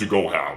To go ham.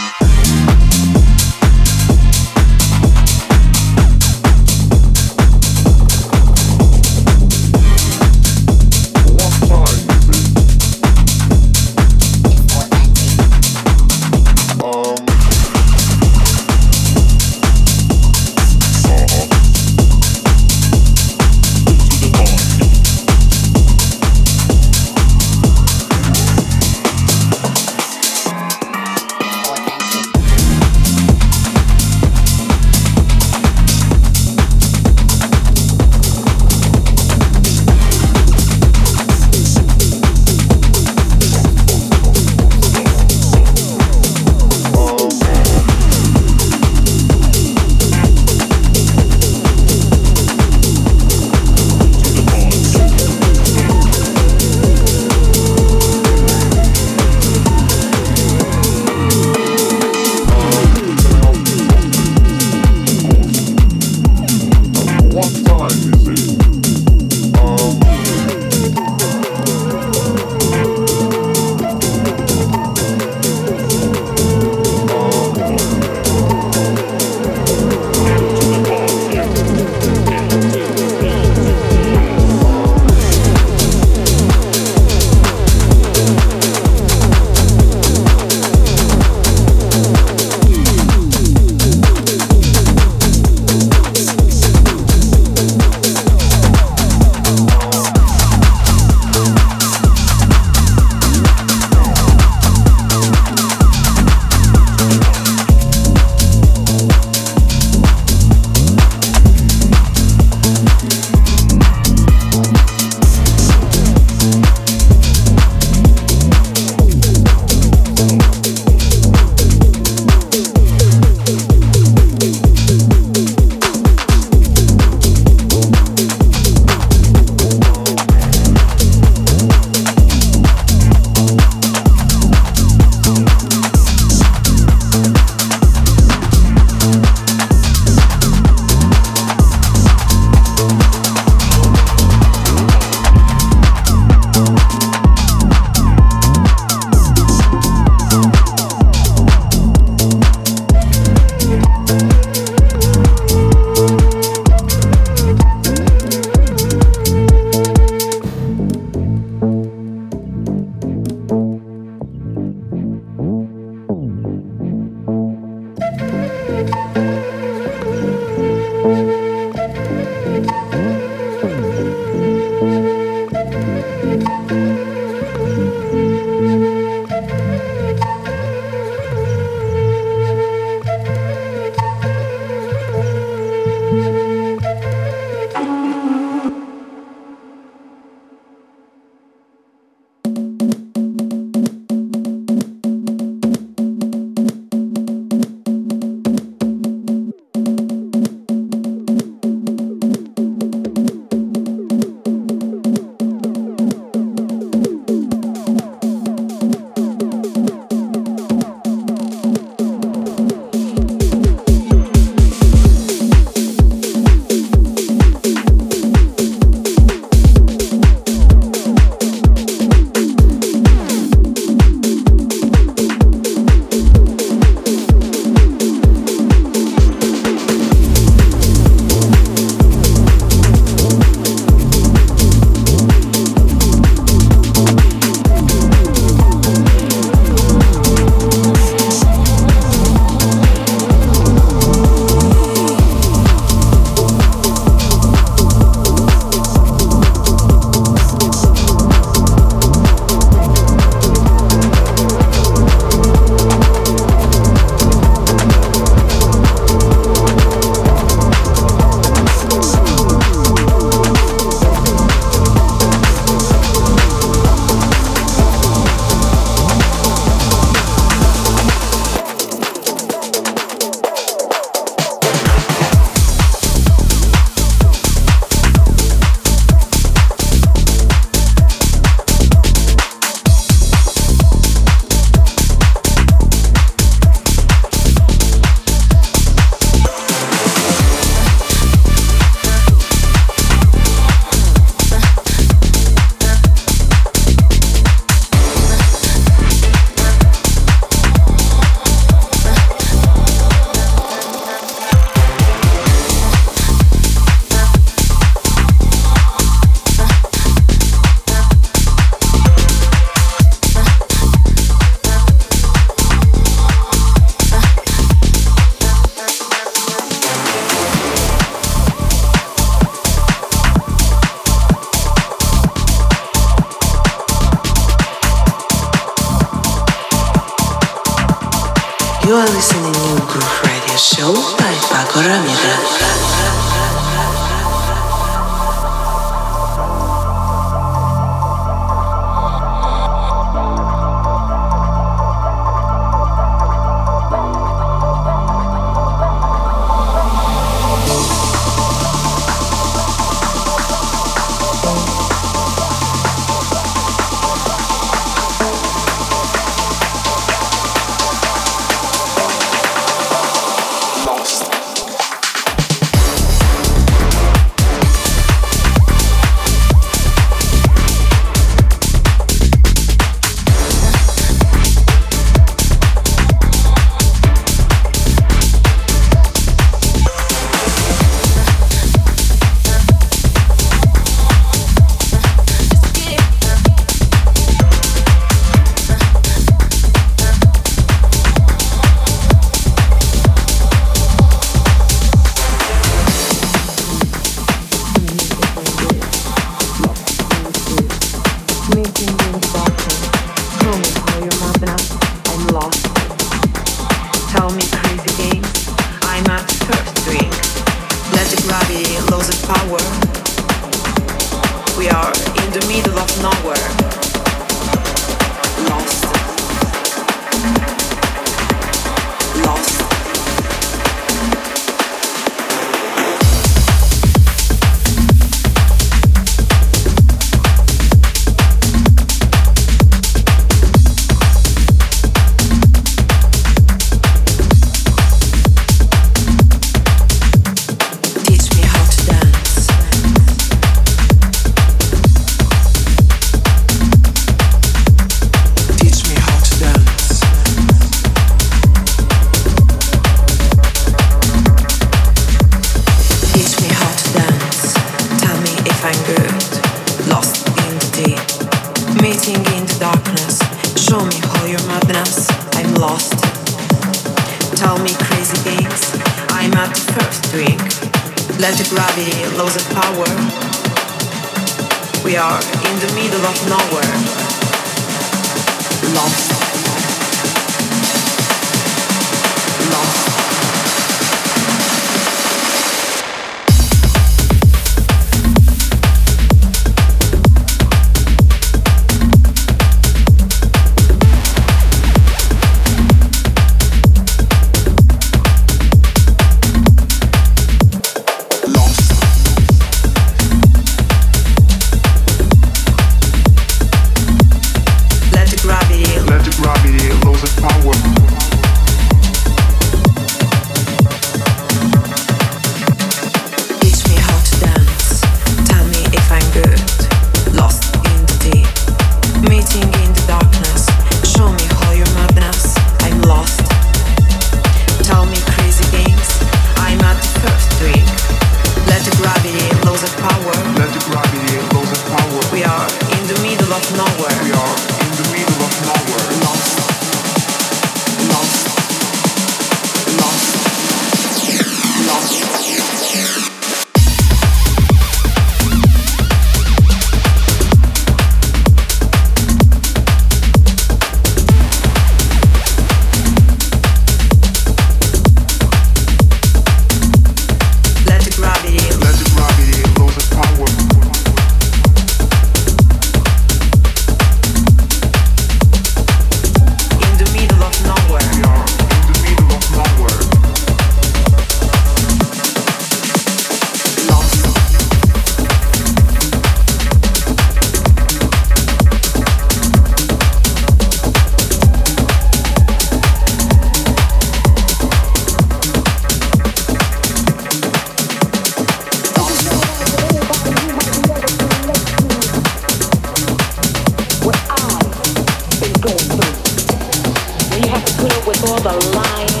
a lying.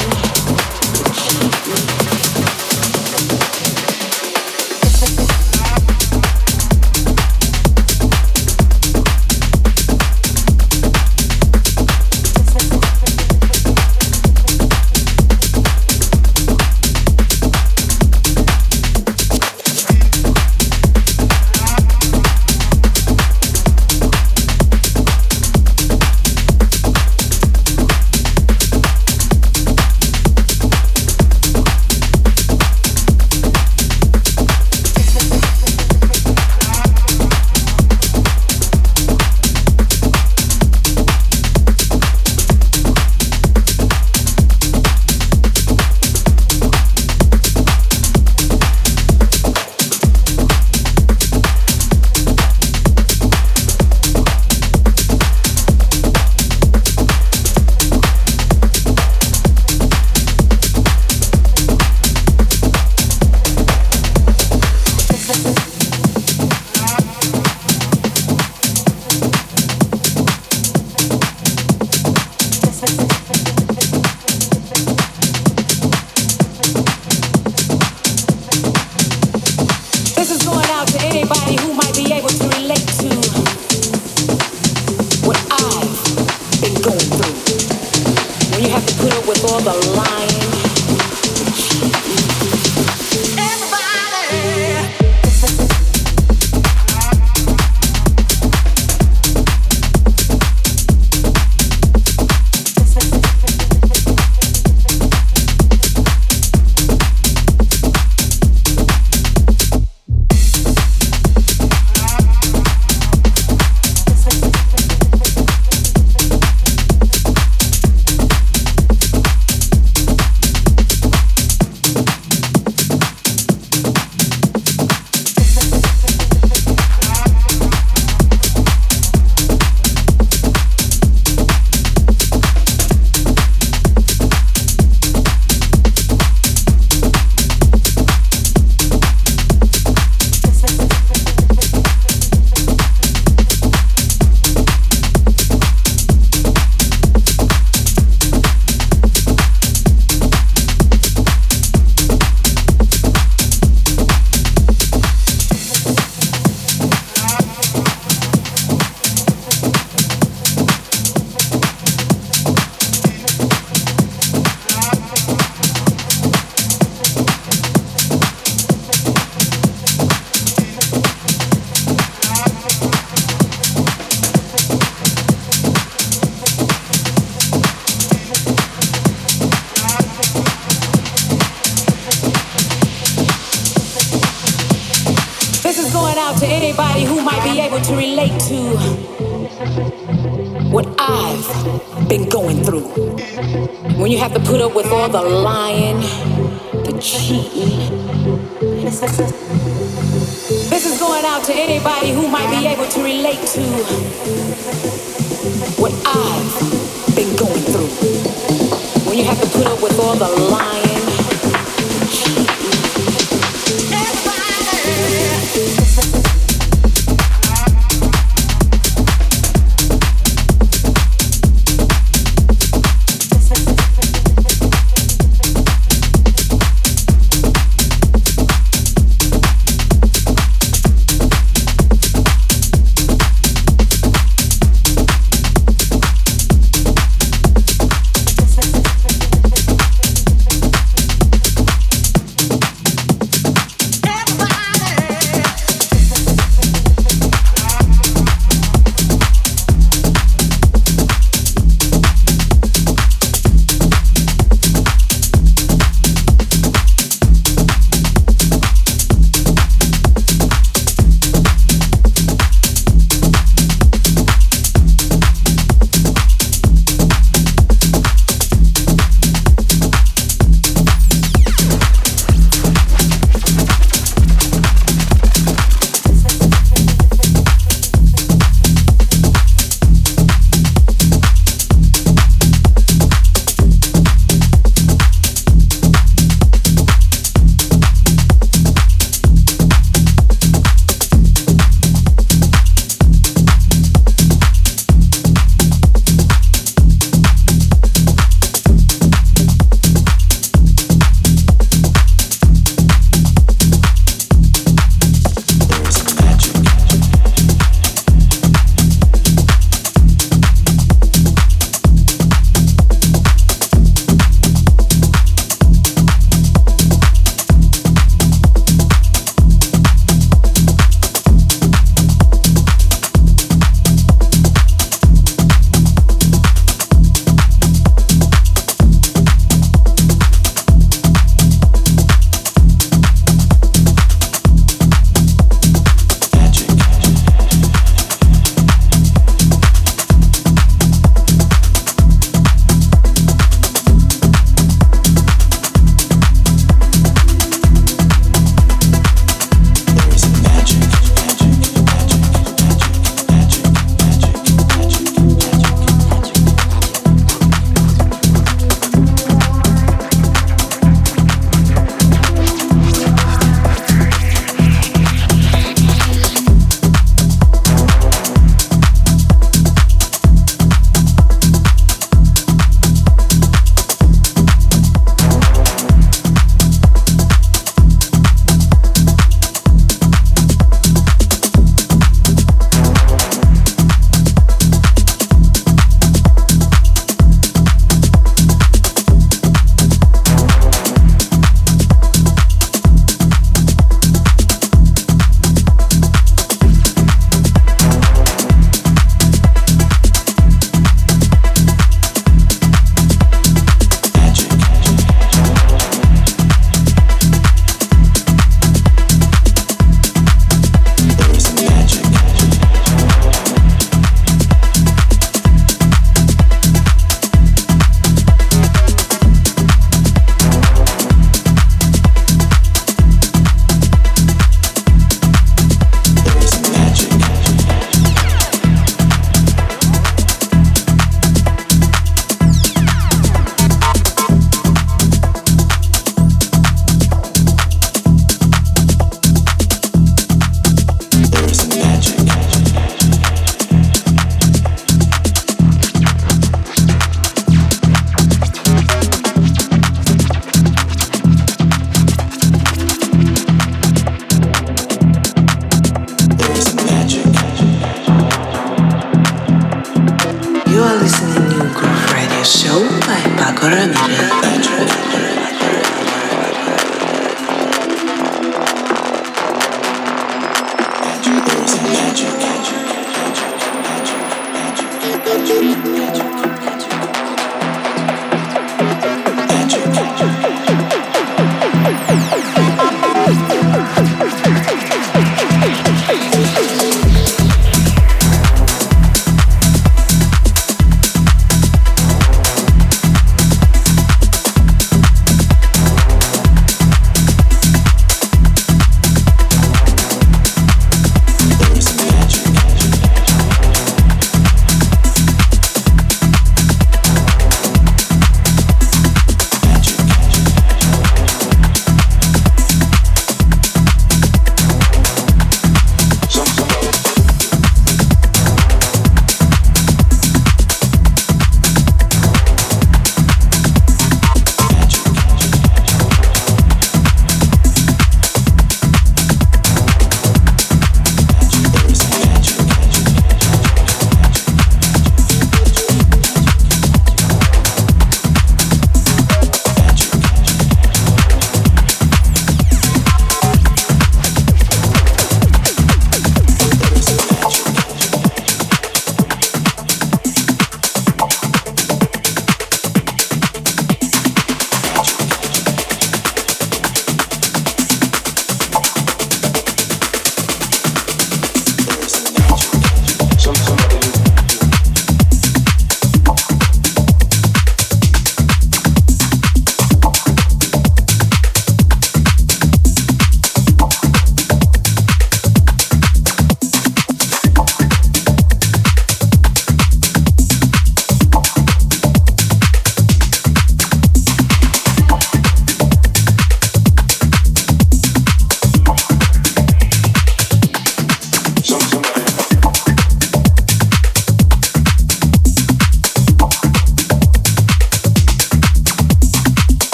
Paco Ramirez.